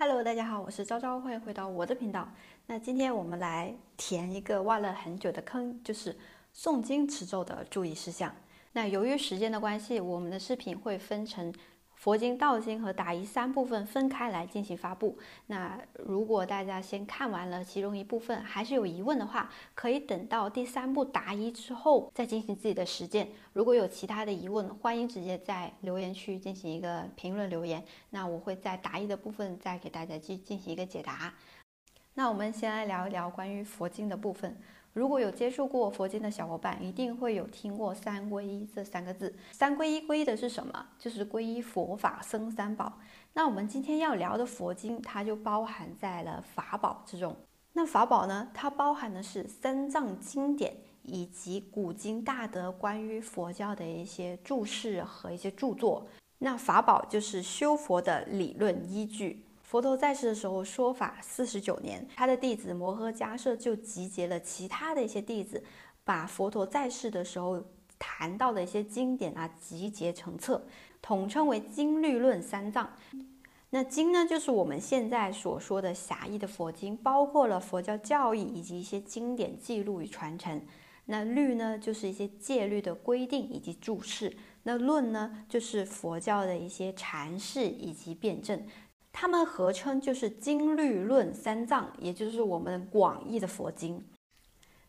Hello，大家好，我是昭昭，欢迎回到我的频道。那今天我们来填一个挖了很久的坑，就是诵经持咒的注意事项。那由于时间的关系，我们的视频会分成。佛经、道经和答疑三部分分开来进行发布。那如果大家先看完了其中一部分，还是有疑问的话，可以等到第三部答疑之后再进行自己的实践。如果有其他的疑问，欢迎直接在留言区进行一个评论留言。那我会在答疑的部分再给大家去进行一个解答。那我们先来聊一聊关于佛经的部分。如果有接触过佛经的小伙伴，一定会有听过“三皈依”这三个字。三皈依皈依的是什么？就是皈依佛法僧三宝。那我们今天要聊的佛经，它就包含在了法宝之中。那法宝呢？它包含的是三藏经典以及古今大德关于佛教的一些注释和一些著作。那法宝就是修佛的理论依据。佛陀在世的时候说法四十九年，他的弟子摩诃迦叶就集结了其他的一些弟子，把佛陀在世的时候谈到的一些经典啊集结成册，统称为经律论三藏。那经呢，就是我们现在所说的狭义的佛经，包括了佛教教义以及一些经典记录与传承。那律呢，就是一些戒律的规定以及注释。那论呢，就是佛教的一些阐释以及辩证。它们合称就是经律论三藏，也就是我们广义的佛经。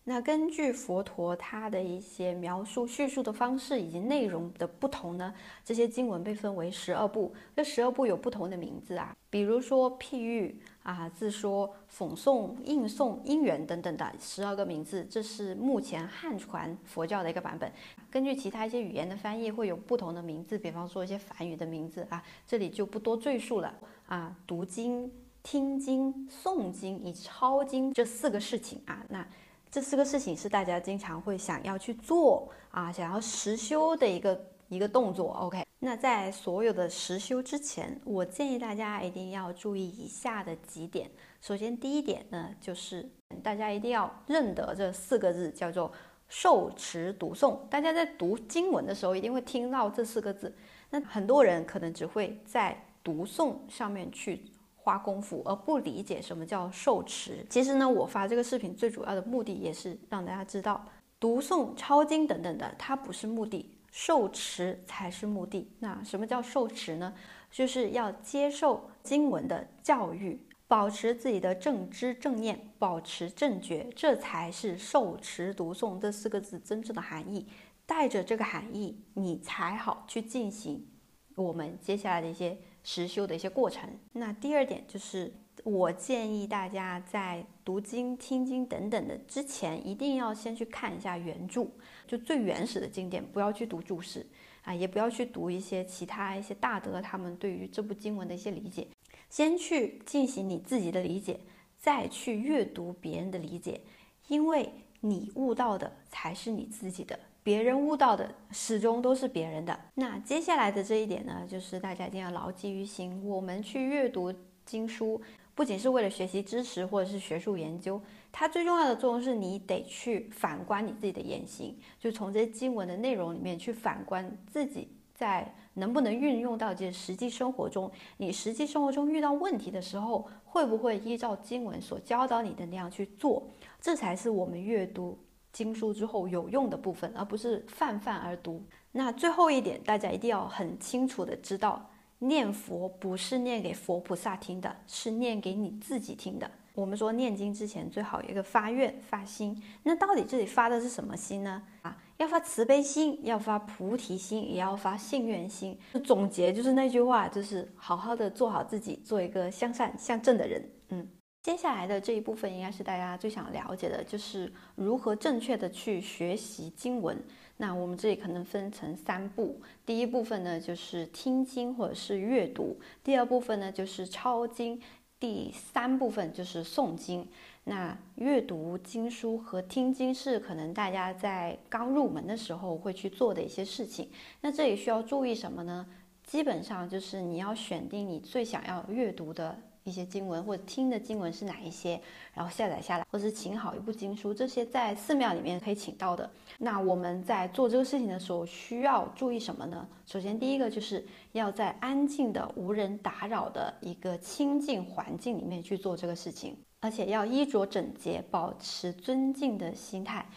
那根据佛陀他的一些描述叙述的方式以及内容的不同呢，这些经文被分为十二部。这十二部有不同的名字啊，比如说譬喻啊、自说、讽诵、应诵、因缘等等的十二个名字。这是目前汉传佛教的一个版本。根据其他一些语言的翻译会有不同的名字，比方说一些梵语的名字啊，这里就不多赘述了啊。读经、听经、诵经以及抄经这四个事情啊，那。这四个事情是大家经常会想要去做啊，想要实修的一个一个动作。OK，那在所有的实修之前，我建议大家一定要注意以下的几点。首先，第一点呢，就是大家一定要认得这四个字，叫做受持读诵。大家在读经文的时候，一定会听到这四个字。那很多人可能只会在读诵上面去。花功夫而不理解什么叫受持。其实呢，我发这个视频最主要的目的也是让大家知道，读诵、抄经等等的，它不是目的，受持才是目的。那什么叫受持呢？就是要接受经文的教育，保持自己的正知正念，保持正觉，这才是受持读诵这四个字真正的含义。带着这个含义，你才好去进行我们接下来的一些。实修的一些过程。那第二点就是，我建议大家在读经、听经等等的之前，一定要先去看一下原著，就最原始的经典，不要去读注释啊，也不要去读一些其他一些大德他们对于这部经文的一些理解，先去进行你自己的理解，再去阅读别人的理解，因为你悟到的才是你自己的。别人悟到的始终都是别人的。那接下来的这一点呢，就是大家一定要牢记于心。我们去阅读经书，不仅是为了学习知识或者是学术研究，它最重要的作用是你得去反观你自己的言行，就从这些经文的内容里面去反观自己在能不能运用到这实际生活中。你实际生活中遇到问题的时候，会不会依照经文所教导你的那样去做？这才是我们阅读。经书之后有用的部分，而不是泛泛而读。那最后一点，大家一定要很清楚的知道，念佛不是念给佛菩萨听的，是念给你自己听的。我们说念经之前最好有一个发愿发心，那到底这里发的是什么心呢？啊，要发慈悲心，要发菩提心，也要发信愿心。总结就是那句话，就是好好的做好自己，做一个向善向正的人。嗯。接下来的这一部分应该是大家最想了解的，就是如何正确的去学习经文。那我们这里可能分成三步，第一部分呢就是听经或者是阅读，第二部分呢就是抄经，第三部分就是诵经。那阅读经书和听经是可能大家在刚入门的时候会去做的一些事情。那这里需要注意什么呢？基本上就是你要选定你最想要阅读的。一些经文或者听的经文是哪一些，然后下载下来，或者是请好一部经书，这些在寺庙里面可以请到的。那我们在做这个事情的时候需要注意什么呢？首先，第一个就是要在安静的、无人打扰的一个清净环境里面去做这个事情，而且要衣着整洁，保持尊敬的心态，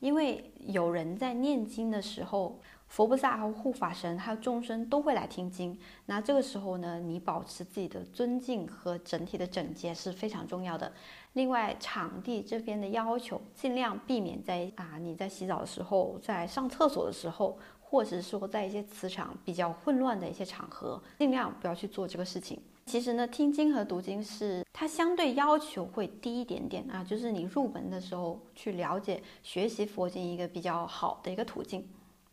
因为有人在念经的时候。佛菩萨和护法神还有众生都会来听经，那这个时候呢，你保持自己的尊敬和整体的整洁是非常重要的。另外，场地这边的要求，尽量避免在啊你在洗澡的时候，在上厕所的时候，或者说在一些磁场比较混乱的一些场合，尽量不要去做这个事情。其实呢，听经和读经是它相对要求会低一点点啊，就是你入门的时候去了解学习佛经一个比较好的一个途径。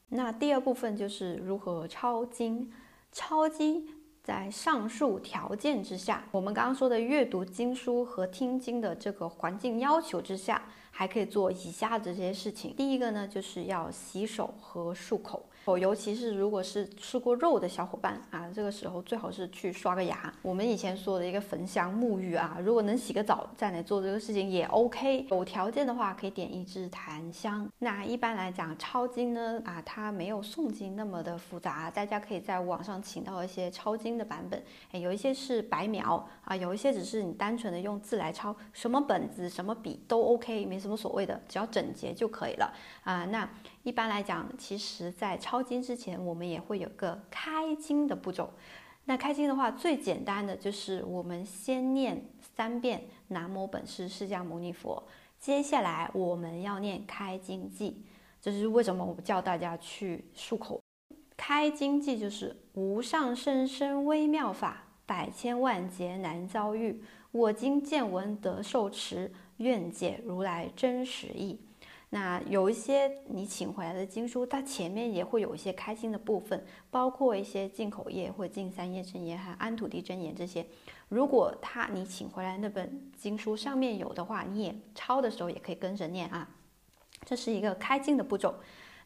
那第二部分就是如何抄经。抄经在上述条件之下，我们刚刚说的阅读经书和听经的这个环境要求之下，还可以做以下的这些事情。第一个呢，就是要洗手和漱口。哦尤其是如果是吃过肉的小伙伴啊，这个时候最好是去刷个牙。我们以前说的一个焚香沐浴啊，如果能洗个澡再来做这个事情也 OK。有条件的话可以点一支檀香。那一般来讲抄经呢啊，它没有诵经那么的复杂，大家可以在网上请到一些抄经的版本。哎，有一些是白描啊，有一些只是你单纯的用字来抄，什么本子什么笔都 OK，没什么所谓的，只要整洁就可以了啊。那。一般来讲，其实，在抄抄经之前，我们也会有个开经的步骤。那开经的话，最简单的就是我们先念三遍南无本师释迦牟尼佛，接下来我们要念开经偈。这是为什么我叫大家去漱口。开经偈就是无上甚深微妙法，百千万劫难遭遇。我今见闻得受持，愿解如来真实义。那有一些你请回来的经书，它前面也会有一些开经的部分，包括一些进口业或进三业真言还安土地真言这些。如果他你请回来那本经书上面有的话，你也抄的时候也可以跟着念啊。这是一个开经的步骤。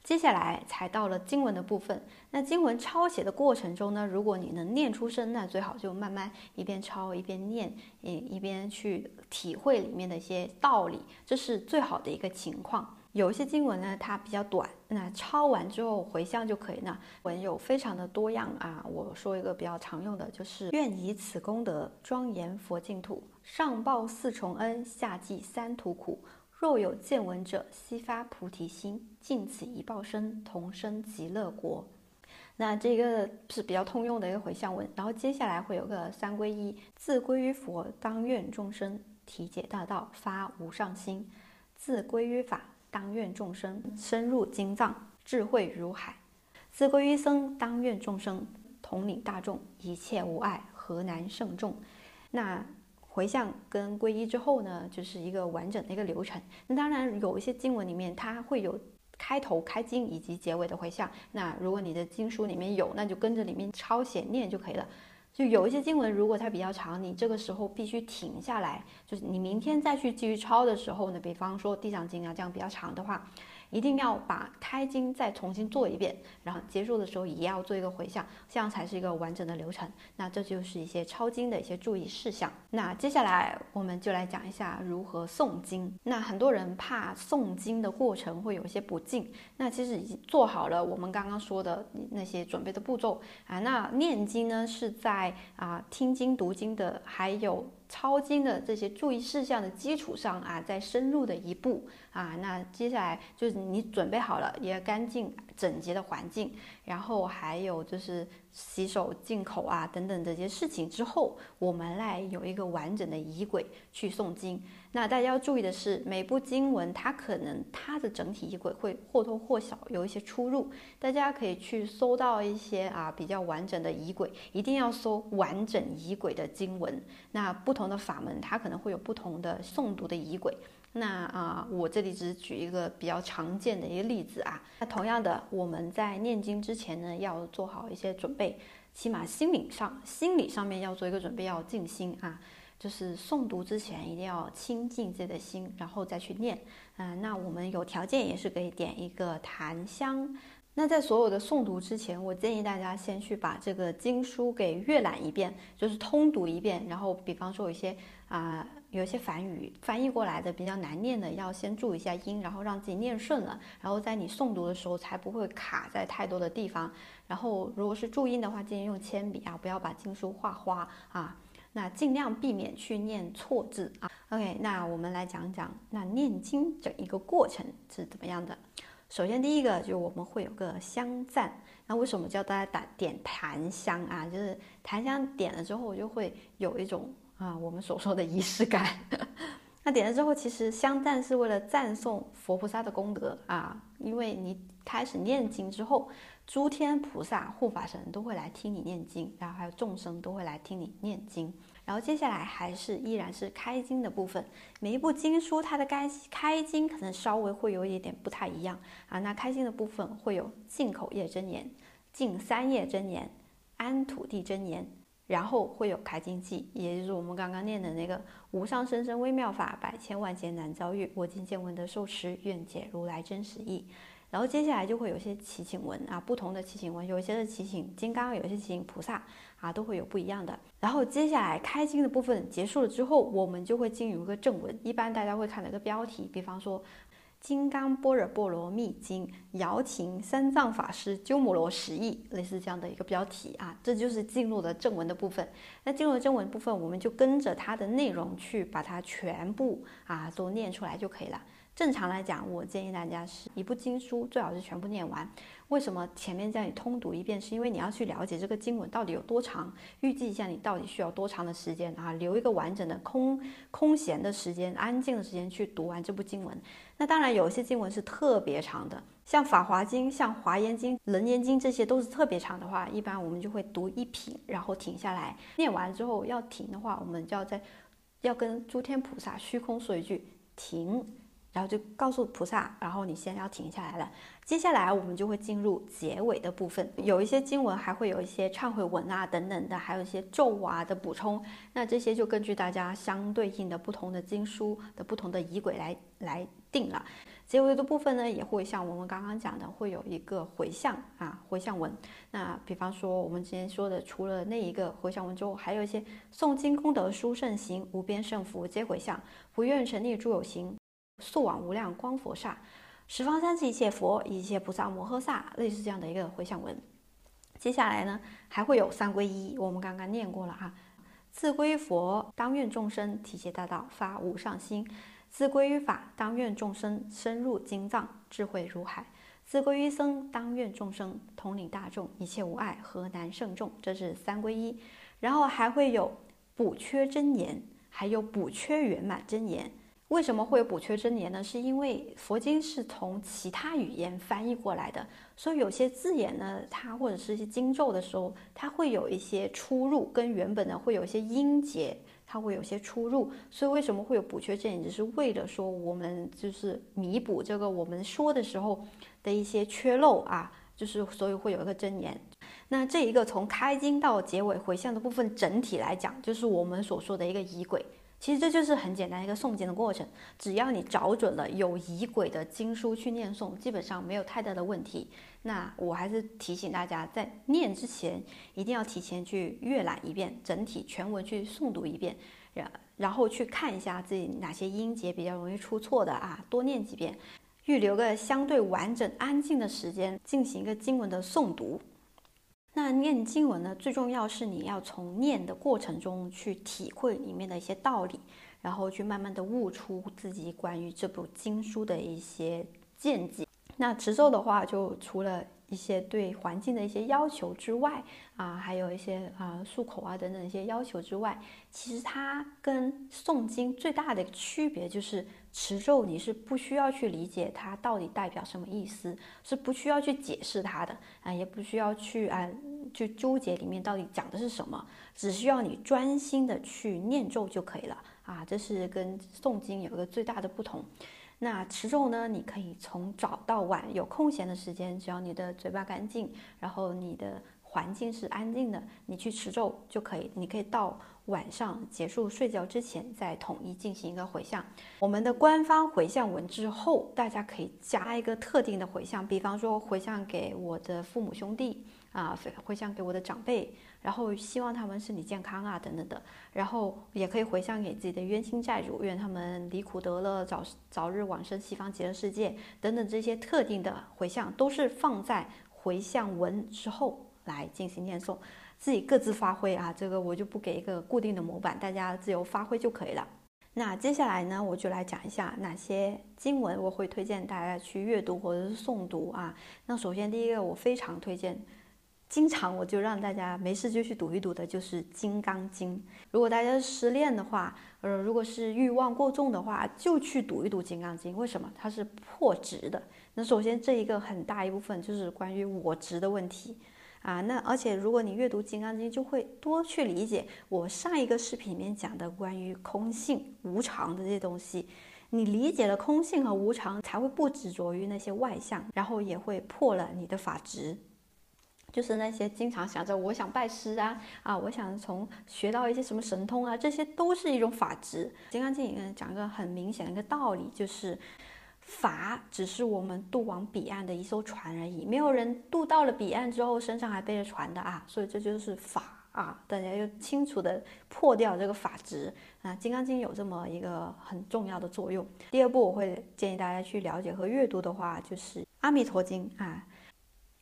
接下来才到了经文的部分。那经文抄写的过程中呢，如果你能念出声，那最好就慢慢一边抄一边念，一一边去体会里面的一些道理，这是最好的一个情况。有一些经文呢，它比较短，那抄完之后回向就可以。那文有非常的多样啊，我说一个比较常用的，就是愿以此功德庄严佛净土，上报四重恩，下济三途苦。若有见闻者，悉发菩提心，尽此一报身，同生极乐国。那这个是比较通用的一个回向文。然后接下来会有个三皈依：自归于佛，当愿众生体解大道，发无上心；自归于法，当愿众生深入经藏，智慧如海；自归于僧，当愿众生统领大众，一切无碍，何难胜众？那。回向跟皈依之后呢，就是一个完整的一个流程。那当然有一些经文里面它会有开头开经以及结尾的回向。那如果你的经书里面有，那就跟着里面抄写念就可以了。就有一些经文如果它比较长，你这个时候必须停下来，就是你明天再去继续抄的时候呢，比方说地藏经啊这样比较长的话。一定要把开经再重新做一遍，然后结束的时候也要做一个回向，这样才是一个完整的流程。那这就是一些抄经的一些注意事项。那接下来我们就来讲一下如何诵经。那很多人怕诵经的过程会有一些不敬，那其实已经做好了我们刚刚说的那些准备的步骤啊。那念经呢是在啊听经读经的还有。抄经的这些注意事项的基础上啊，再深入的一步啊，那接下来就是你准备好了，一个干净整洁的环境，然后还有就是洗手、进口啊等等这些事情之后，我们来有一个完整的仪轨去诵经。那大家要注意的是，每部经文它可能它的整体仪轨会或多或少有一些出入，大家可以去搜到一些啊比较完整的仪轨，一定要搜完整仪轨的经文。那不同的法门它可能会有不同的诵读的仪轨。那啊，我这里只举一个比较常见的一个例子啊。那同样的，我们在念经之前呢，要做好一些准备，起码心理上心理上面要做一个准备，要静心啊。就是诵读之前一定要清净自己的心，然后再去念。嗯，那我们有条件也是可以点一个檀香，那在所有的诵读之前，我建议大家先去把这个经书给阅览一遍，就是通读一遍。然后，比方说有一些啊，有一些梵语翻译过来的比较难念的，要先注一下音，然后让自己念顺了。然后在你诵读的时候才不会卡在太多的地方。然后，如果是注音的话，建议用铅笔啊，不要把经书画花啊。那尽量避免去念错字啊。OK，那我们来讲讲那念经整一个过程是怎么样的。首先，第一个就我们会有个香赞。那为什么叫大家打点檀香啊？就是檀香点了之后，就会有一种啊我们所说的仪式感。那点了之后，其实香赞是为了赞颂佛菩萨的功德啊。因为你开始念经之后，诸天菩萨、护法神都会来听你念经，然后还有众生都会来听你念经。然后接下来还是依然是开经的部分，每一部经书它的开开经可能稍微会有一点点不太一样啊。那开经的部分会有进口业真言、进三业真言、安土地真言，然后会有开经记，也就是我们刚刚念的那个无上甚深微妙法，百千万劫难遭遇，我今见闻得受持，愿解如来真实义。然后接下来就会有些祈请文啊，不同的祈请文，有一些是祈请金刚，有一些祈请菩萨啊，都会有不一样的。然后接下来开经的部分结束了之后，我们就会进入一个正文。一般大家会看到一个标题，比方说《金刚般若波罗蜜经》，瑶琴三藏法师鸠摩罗什译，类似这样的一个标题啊，这就是进入了正文的部分。那进入了正文部分，我们就跟着它的内容去把它全部啊都念出来就可以了。正常来讲，我建议大家是一部经书最好是全部念完。为什么前面叫你通读一遍？是因为你要去了解这个经文到底有多长，预计一下你到底需要多长的时间啊，留一个完整的空空闲的时间、安静的时间去读完这部经文。那当然，有一些经文是特别长的，像《法华经》、像《华严经》、《楞严经》这些都是特别长的话，一般我们就会读一品，然后停下来。念完之后要停的话，我们就要在要跟诸天菩萨虚空说一句停。然后就告诉菩萨，然后你先要停下来了。接下来我们就会进入结尾的部分，有一些经文还会有一些忏悔文啊等等的，还有一些咒啊的补充。那这些就根据大家相对应的不同的经书的不同的仪轨来来定了。结尾的部分呢，也会像我们刚刚讲的，会有一个回向啊回向文。那比方说我们之前说的，除了那一个回向文之后，还有一些诵经功德殊胜行，无边胜福皆回向，不愿沉溺诸有行。速往无量光佛刹，十方三世一切佛，一切菩萨摩诃萨，类似这样的一个回向文。接下来呢，还会有三皈依，我们刚刚念过了哈。自归佛，当愿众生体解大道，发无上心；自归于法，当愿众生深入经藏，智慧如海；自归于僧，当愿众生统领大众，一切无碍，何难胜众？这是三皈依。然后还会有补缺真言，还有补缺圆满真言。为什么会有补缺真言呢？是因为佛经是从其他语言翻译过来的，所以有些字眼呢，它或者是一些经咒的时候，它会有一些出入，跟原本的会有一些音节，它会有些出入。所以为什么会有补缺真言，只是为了说我们就是弥补这个我们说的时候的一些缺漏啊，就是所以会有一个真言。那这一个从开经到结尾回向的部分，整体来讲，就是我们所说的一个仪轨。其实这就是很简单一个诵经的过程，只要你找准了有仪轨的经书去念诵，基本上没有太大的问题。那我还是提醒大家，在念之前一定要提前去阅览一遍整体全文，去诵读一遍，然然后去看一下自己哪些音节比较容易出错的啊，多念几遍，预留个相对完整安静的时间进行一个经文的诵读。那念经文呢，最重要是你要从念的过程中去体会里面的一些道理，然后去慢慢的悟出自己关于这部经书的一些见解。那持咒的话，就除了一些对环境的一些要求之外，啊，还有一些啊漱口啊等等一些要求之外，其实它跟诵经最大的区别就是持咒你是不需要去理解它到底代表什么意思，是不需要去解释它的啊，也不需要去啊去纠结里面到底讲的是什么，只需要你专心的去念咒就可以了啊，这是跟诵经有一个最大的不同。那持咒呢？你可以从早到晚有空闲的时间，只要你的嘴巴干净，然后你的环境是安静的，你去持咒就可以。你可以到晚上结束睡觉之前再统一进行一个回向。我们的官方回向文之后，大家可以加一个特定的回向，比方说回向给我的父母兄弟啊，回向给我的长辈。然后希望他们身体健康啊，等等的。然后也可以回向给自己的冤亲债主，愿他们离苦得乐，早早日往生西方极乐世界等等这些特定的回向，都是放在回向文之后来进行念诵，自己各自发挥啊。这个我就不给一个固定的模板，大家自由发挥就可以了。那接下来呢，我就来讲一下哪些经文我会推荐大家去阅读或者是诵读啊。那首先第一个，我非常推荐。经常我就让大家没事就去读一读的，就是《金刚经》。如果大家失恋的话，呃，如果是欲望过重的话，就去读一读《金刚经》。为什么？它是破执的。那首先这一个很大一部分就是关于我执的问题啊。那而且如果你阅读《金刚经》，就会多去理解我上一个视频里面讲的关于空性、无常的这些东西。你理解了空性和无常，才会不执着于那些外相，然后也会破了你的法执。就是那些经常想着我想拜师啊啊，我想从学到一些什么神通啊，这些都是一种法执。《金刚经》里面讲一个很明显的一个道理，就是法只是我们渡往彼岸的一艘船而已，没有人渡到了彼岸之后身上还背着船的啊，所以这就是法啊，大家要清楚的破掉这个法执啊，《金刚经》有这么一个很重要的作用。第二步，我会建议大家去了解和阅读的话，就是《阿弥陀经》啊。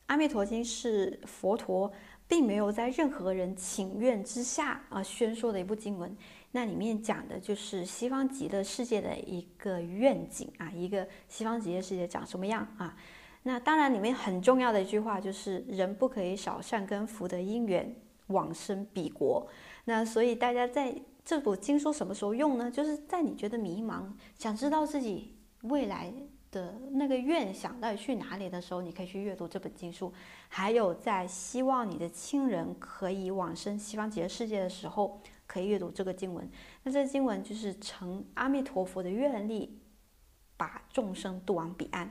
阿弥陀经是佛陀并没有在任何人请愿之下啊宣说的一部经文，那里面讲的就是西方极乐世界的一个愿景啊，一个西方极乐世界长什么样啊？那当然里面很重要的一句话就是人不可以少善根福德因缘往生彼国。那所以大家在这部经书什么时候用呢？就是在你觉得迷茫，想知道自己未来。的那个愿想到底去哪里的时候，你可以去阅读这本经书；还有在希望你的亲人可以往生西方极乐世界的时候，可以阅读这个经文。那这经文就是成阿弥陀佛的愿力，把众生渡往彼岸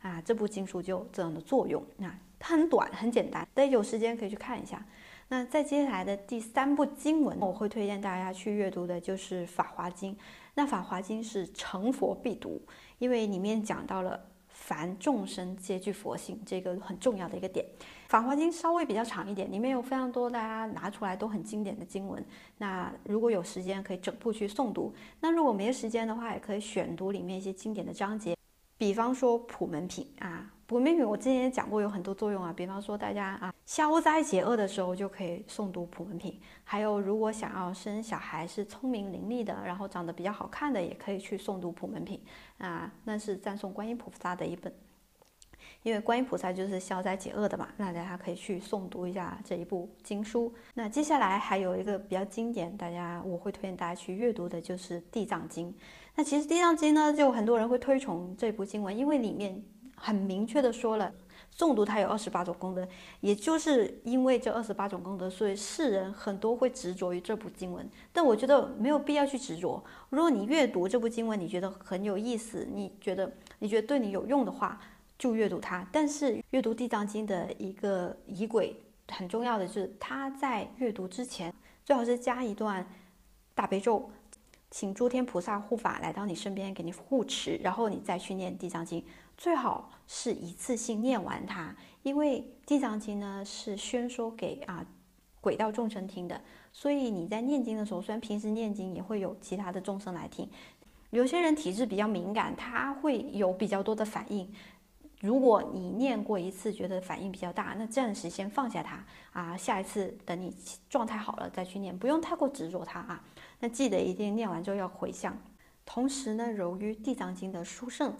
啊！这部经书就这样的作用。那它很短，很简单，大家有时间可以去看一下。那在接下来的第三部经文，我会推荐大家去阅读的就是《法华经》。那《法华经》是成佛必读。因为里面讲到了凡众生皆具佛性这个很重要的一个点，《法华经》稍微比较长一点，里面有非常多大家拿出来都很经典的经文。那如果有时间可以整部去诵读，那如果没时间的话，也可以选读里面一些经典的章节，比方说普门品啊。普门品我之前也讲过，有很多作用啊。比方说大家啊消灾解厄的时候就可以诵读普门品，还有如果想要生小孩是聪明伶俐的，然后长得比较好看的，也可以去诵读普门品啊。那是赞颂观音菩萨的一本，因为观音菩萨就是消灾解厄的嘛。那大家可以去诵读一下这一部经书。那接下来还有一个比较经典，大家我会推荐大家去阅读的就是地藏经。那其实地藏经呢，就很多人会推崇这部经文，因为里面。很明确的说了，诵读它有二十八种功德，也就是因为这二十八种功德，所以世人很多会执着于这部经文。但我觉得没有必要去执着。如果你阅读这部经文，你觉得很有意思，你觉得你觉得对你有用的话，就阅读它。但是阅读地藏经的一个仪轨很重要的就是，他在阅读之前最好是加一段大悲咒，请诸天菩萨护法来到你身边给你护持，然后你再去念地藏经。最好是一次性念完它，因为《地藏经》呢是宣说给啊鬼道众生听的，所以你在念经的时候，虽然平时念经也会有其他的众生来听，有些人体质比较敏感，他会有比较多的反应。如果你念过一次觉得反应比较大，那暂时先放下它啊，下一次等你状态好了再去念，不用太过执着它啊。那记得一定念完之后要回向，同时呢，由于《地藏经》的殊胜。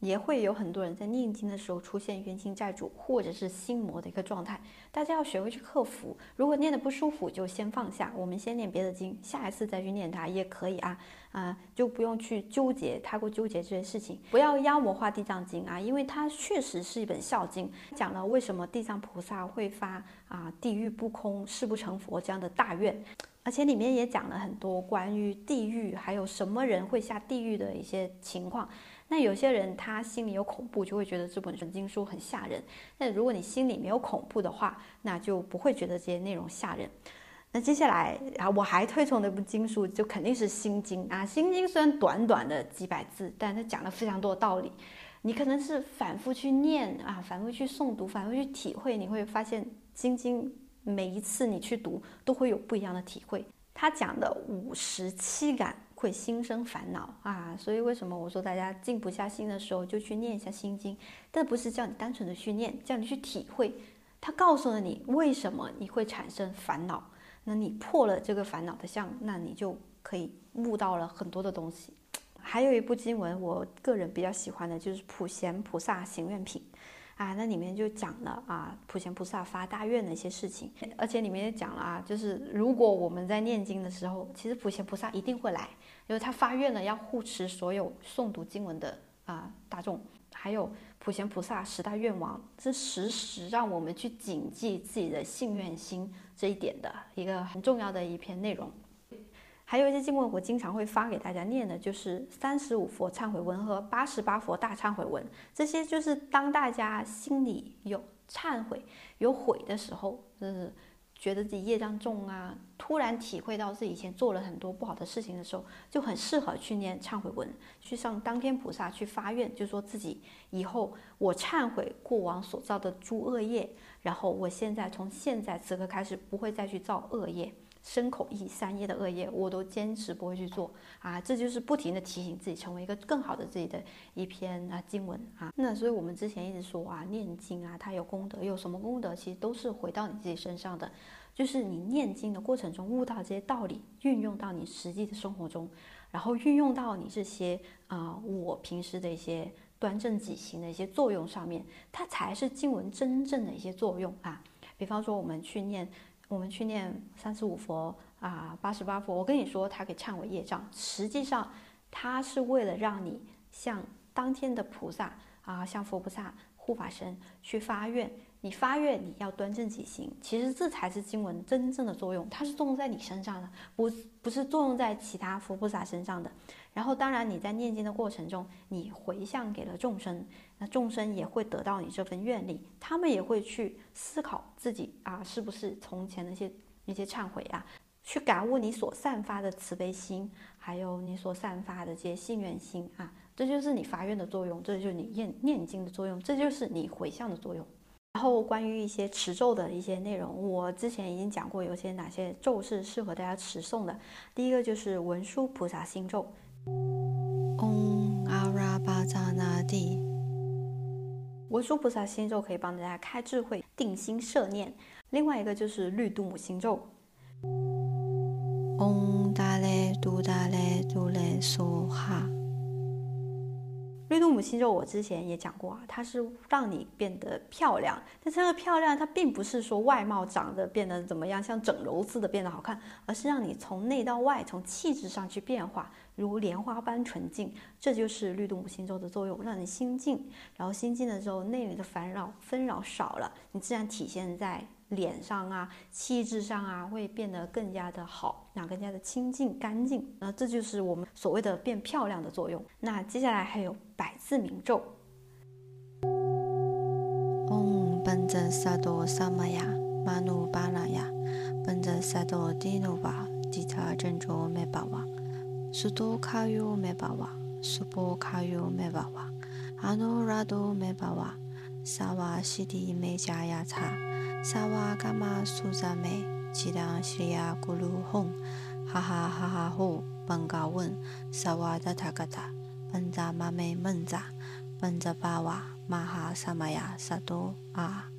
也会有很多人在念经的时候出现冤亲债主或者是心魔的一个状态，大家要学会去克服。如果念的不舒服，就先放下，我们先念别的经，下一次再去念它也可以啊啊，就不用去纠结，太过纠结这件事情。不要妖魔化地藏经啊，因为它确实是一本孝经，讲了为什么地藏菩萨会发啊地狱不空誓不成佛这样的大愿，而且里面也讲了很多关于地狱还有什么人会下地狱的一些情况。那有些人他心里有恐怖，就会觉得这本经书很吓人。那如果你心里没有恐怖的话，那就不会觉得这些内容吓人。那接下来啊，我还推崇的一部经书就肯定是《心经》啊，《心经》虽然短短的几百字，但它讲了非常多的道理。你可能是反复去念啊，反复去诵读，反复去体会，你会发现《心经》每一次你去读都会有不一样的体会。它讲的五十七感会心生烦恼啊，所以为什么我说大家静不下心的时候就去念一下《心经》，但不是叫你单纯的去念，叫你去体会。它告诉了你为什么你会产生烦恼。那你破了这个烦恼的相，那你就可以悟到了很多的东西。还有一部经文，我个人比较喜欢的就是《普贤菩萨行愿品》啊，那里面就讲了啊，普贤菩萨发大愿的一些事情，而且里面也讲了啊，就是如果我们在念经的时候，其实普贤菩萨一定会来，因为他发愿了要护持所有诵读经文的啊大众。还有普贤菩萨十大愿望，是时时让我们去谨记自己的信愿心这一点的一个很重要的一篇内容。还有一些经文，我经常会发给大家念的，就是三十五佛忏悔文和八十八佛大忏悔文。这些就是当大家心里有忏悔、有悔的时候，就是觉得自己业障重啊，突然体会到自己以前做了很多不好的事情的时候，就很适合去念忏悔文，去上当天菩萨去发愿，就说自己以后我忏悔过往所造的诸恶业，然后我现在从现在此刻开始不会再去造恶业，身口意三业的恶业我都坚持不会去做啊，这就是不停的提醒自己成为一个更好的自己的一篇啊经文啊。那所以我们之前一直说啊，念经啊，它有功德，有什么功德？其实都是回到你自己身上的。就是你念经的过程中悟到这些道理，运用到你实际的生活中，然后运用到你这些啊，我平时的一些端正己行的一些作用上面，它才是经文真正的一些作用啊。比方说，我们去念，我们去念三十五佛啊，八十八佛，我跟你说，它可以忏悔业障，实际上它是为了让你向当天的菩萨啊，向佛菩萨护法神去发愿。你发愿，你要端正己心，其实这才是经文真正的作用，它是作用在你身上的，不不是作用在其他佛菩萨身上的。然后，当然你在念经的过程中，你回向给了众生，那众生也会得到你这份愿力，他们也会去思考自己啊，是不是从前那些那些忏悔啊，去感悟你所散发的慈悲心，还有你所散发的这些信愿心啊，这就是你发愿的作用，这就是你念念经的作用，这就是你回向的作用。然后关于一些持咒的一些内容，我之前已经讲过，有些哪些咒是适合大家持诵的。第一个就是文殊菩萨心咒，嗡阿拉巴扎那帝。文殊菩萨心咒可以帮大家开智慧、定心摄念。另外一个就是绿度母心咒，嗡达嘞嘟达嘞嘟嘞梭哈。绿度母心咒，我之前也讲过啊，它是让你变得漂亮。但这个漂亮，它并不是说外貌长得变得怎么样，像整容似的变得好看，而是让你从内到外，从气质上去变化，如莲花般纯净。这就是绿度母心咒的作用，让你心静。然后心静的时候，内里的烦扰纷扰少了，你自然体现在。脸上啊，气质上啊，会变得更加的好，那更加的清净干净。那这就是我们所谓的变漂亮的作用。那接下来还有百字明咒。嗡本真萨多萨玛雅玛努巴那雅本真萨多迪努巴吉他真卓梅巴瓦苏多卡尤梅巴瓦苏波卡尤梅巴瓦阿努拉多梅巴瓦萨瓦西迪梅加雅查。萨瓦伽玛苏扎美，吉当西亚咕噜哄，哈哈哈哈呼，本高问，萨瓦达塔嘎达，本扎玛美闷扎，本扎巴瓦玛哈萨玛雅萨多啊。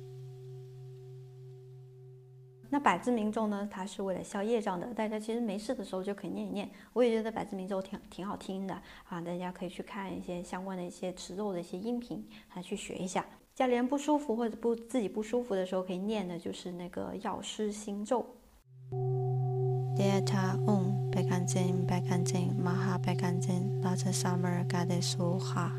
那百字明咒呢？它是为了消业障的，大家其实没事的时候就可以念一念。我也觉得百字明咒挺挺好听的啊，大家可以去看一些相关的一些持咒的一些音频，来去学一下。家里人不舒服或者不自己不舒服的时候，可以念的就是那个药师心咒。Deta Om 白干净白干净玛哈白干净拉着 Summer 嘎的苏哈。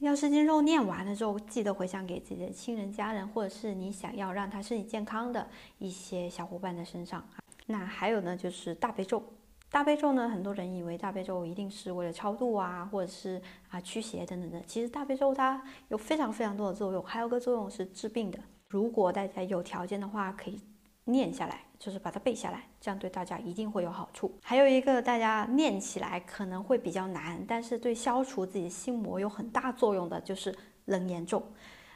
药师经咒念完了之后，记得回向给自己的亲人家人，或者是你想要让他身体健康的一些小伙伴的身上啊。那还有呢，就是大悲咒。大悲咒呢，很多人以为大悲咒一定是为了超度啊，或者是啊驱邪等等的。其实大悲咒它有非常非常多的作用，还有个作用是治病的。如果大家有条件的话，可以念下来，就是把它背下来，这样对大家一定会有好处。还有一个大家念起来可能会比较难，但是对消除自己心魔有很大作用的，就是楞严咒。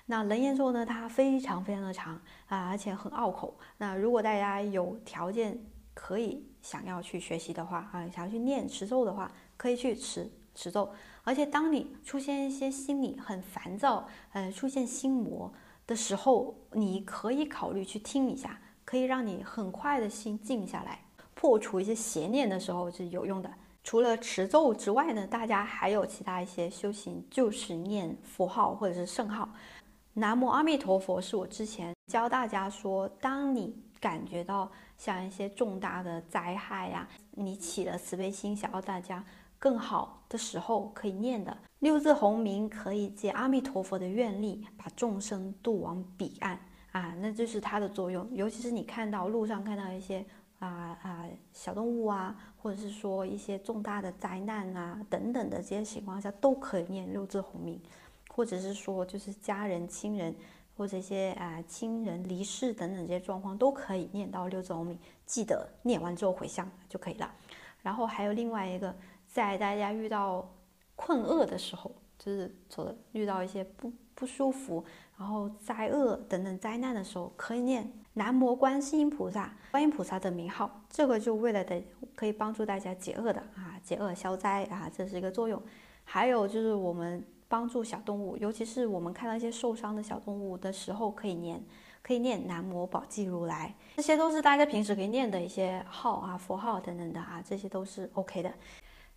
那楞严咒呢，它非常非常的长啊，而且很拗口。那如果大家有条件，可以想要去学习的话啊，想要去念持咒的话，可以去持持咒。而且当你出现一些心理很烦躁，呃，出现心魔的时候，你可以考虑去听一下，可以让你很快的心静下来，破除一些邪念的时候是有用的。除了持咒之外呢，大家还有其他一些修行，就是念佛号或者是圣号。南无阿弥陀佛是我之前教大家说，当你感觉到像一些重大的灾害呀，你起了慈悲心，想要大家更好的时候，可以念的六字洪名，可以借阿弥陀佛的愿力，把众生渡往彼岸啊，那就是它的作用。尤其是你看到路上看到一些啊啊小动物啊，或者是说一些重大的灾难啊等等的这些情况下，都可以念六字洪名，或者是说就是家人亲人。或者一些啊亲人离世等等这些状况都可以念到六字洪名，记得念完之后回向就可以了。然后还有另外一个，在大家遇到困厄的时候，就是说遇到一些不不舒服，然后灾厄等等灾难的时候，可以念南无观世音菩萨，观音菩萨的名号，这个就为了的可以帮助大家解厄的啊，解厄消灾啊，这是一个作用。还有就是我们。帮助小动物，尤其是我们看到一些受伤的小动物的时候，可以念，可以念南无宝济如来，这些都是大家平时可以念的一些号啊、佛号等等的啊，这些都是 OK 的。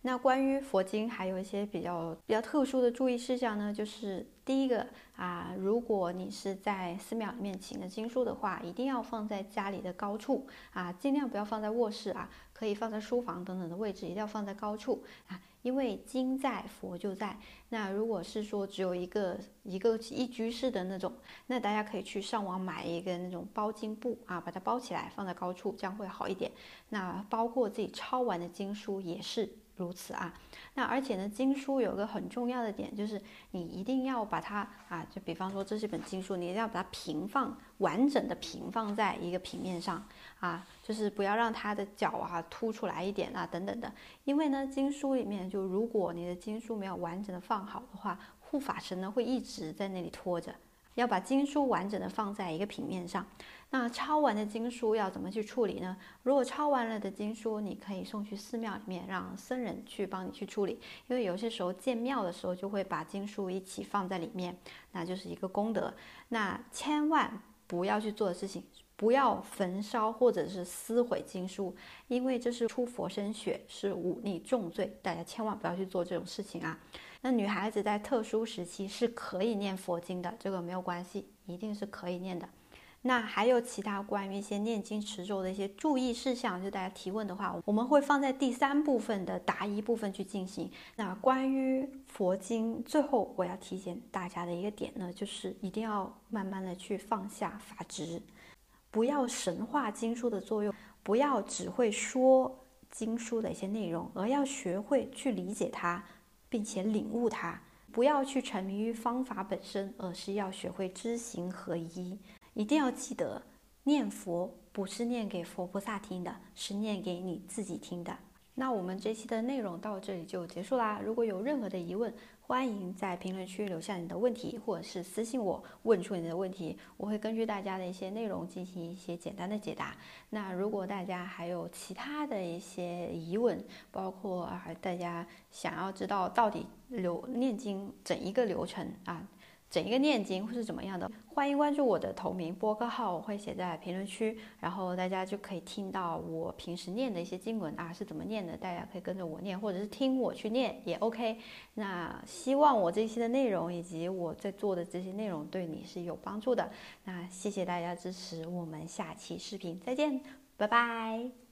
那关于佛经，还有一些比较比较特殊的注意事项呢，就是第一个啊，如果你是在寺庙里面请的经书的话，一定要放在家里的高处啊，尽量不要放在卧室啊，可以放在书房等等的位置，一定要放在高处啊。因为经在佛就在。那如果是说只有一个一个一居室的那种，那大家可以去上网买一个那种包经布啊，把它包起来放在高处，这样会好一点。那包括自己抄完的经书也是。如此啊，那而且呢，经书有个很重要的点，就是你一定要把它啊，就比方说这是一本经书，你一定要把它平放完整的平放在一个平面上啊，就是不要让它的角啊凸出来一点啊等等的，因为呢，经书里面就如果你的经书没有完整的放好的话，护法神呢会一直在那里拖着，要把经书完整的放在一个平面上。那抄完的经书要怎么去处理呢？如果抄完了的经书，你可以送去寺庙里面，让僧人去帮你去处理。因为有些时候建庙的时候就会把经书一起放在里面，那就是一个功德。那千万不要去做的事情，不要焚烧或者是撕毁经书，因为这是出佛身血，是忤逆重罪，大家千万不要去做这种事情啊。那女孩子在特殊时期是可以念佛经的，这个没有关系，一定是可以念的。那还有其他关于一些念经持咒的一些注意事项，就大家提问的话，我们会放在第三部分的答疑部分去进行。那关于佛经，最后我要提醒大家的一个点呢，就是一定要慢慢的去放下法执，不要神化经书的作用，不要只会说经书的一些内容，而要学会去理解它，并且领悟它。不要去沉迷于方法本身，而是要学会知行合一。一定要记得，念佛不是念给佛菩萨听的，是念给你自己听的。那我们这期的内容到这里就结束啦。如果有任何的疑问，欢迎在评论区留下你的问题，或者是私信我问出你的问题，我会根据大家的一些内容进行一些简单的解答。那如果大家还有其他的一些疑问，包括啊大家想要知道到底流念经整一个流程啊。整一个念经会是怎么样的？欢迎关注我的同名播客号，我会写在评论区，然后大家就可以听到我平时念的一些经文啊是怎么念的，大家可以跟着我念，或者是听我去念也 OK。那希望我这期的内容以及我在做的这些内容对你是有帮助的。那谢谢大家支持，我们下期视频再见，拜拜。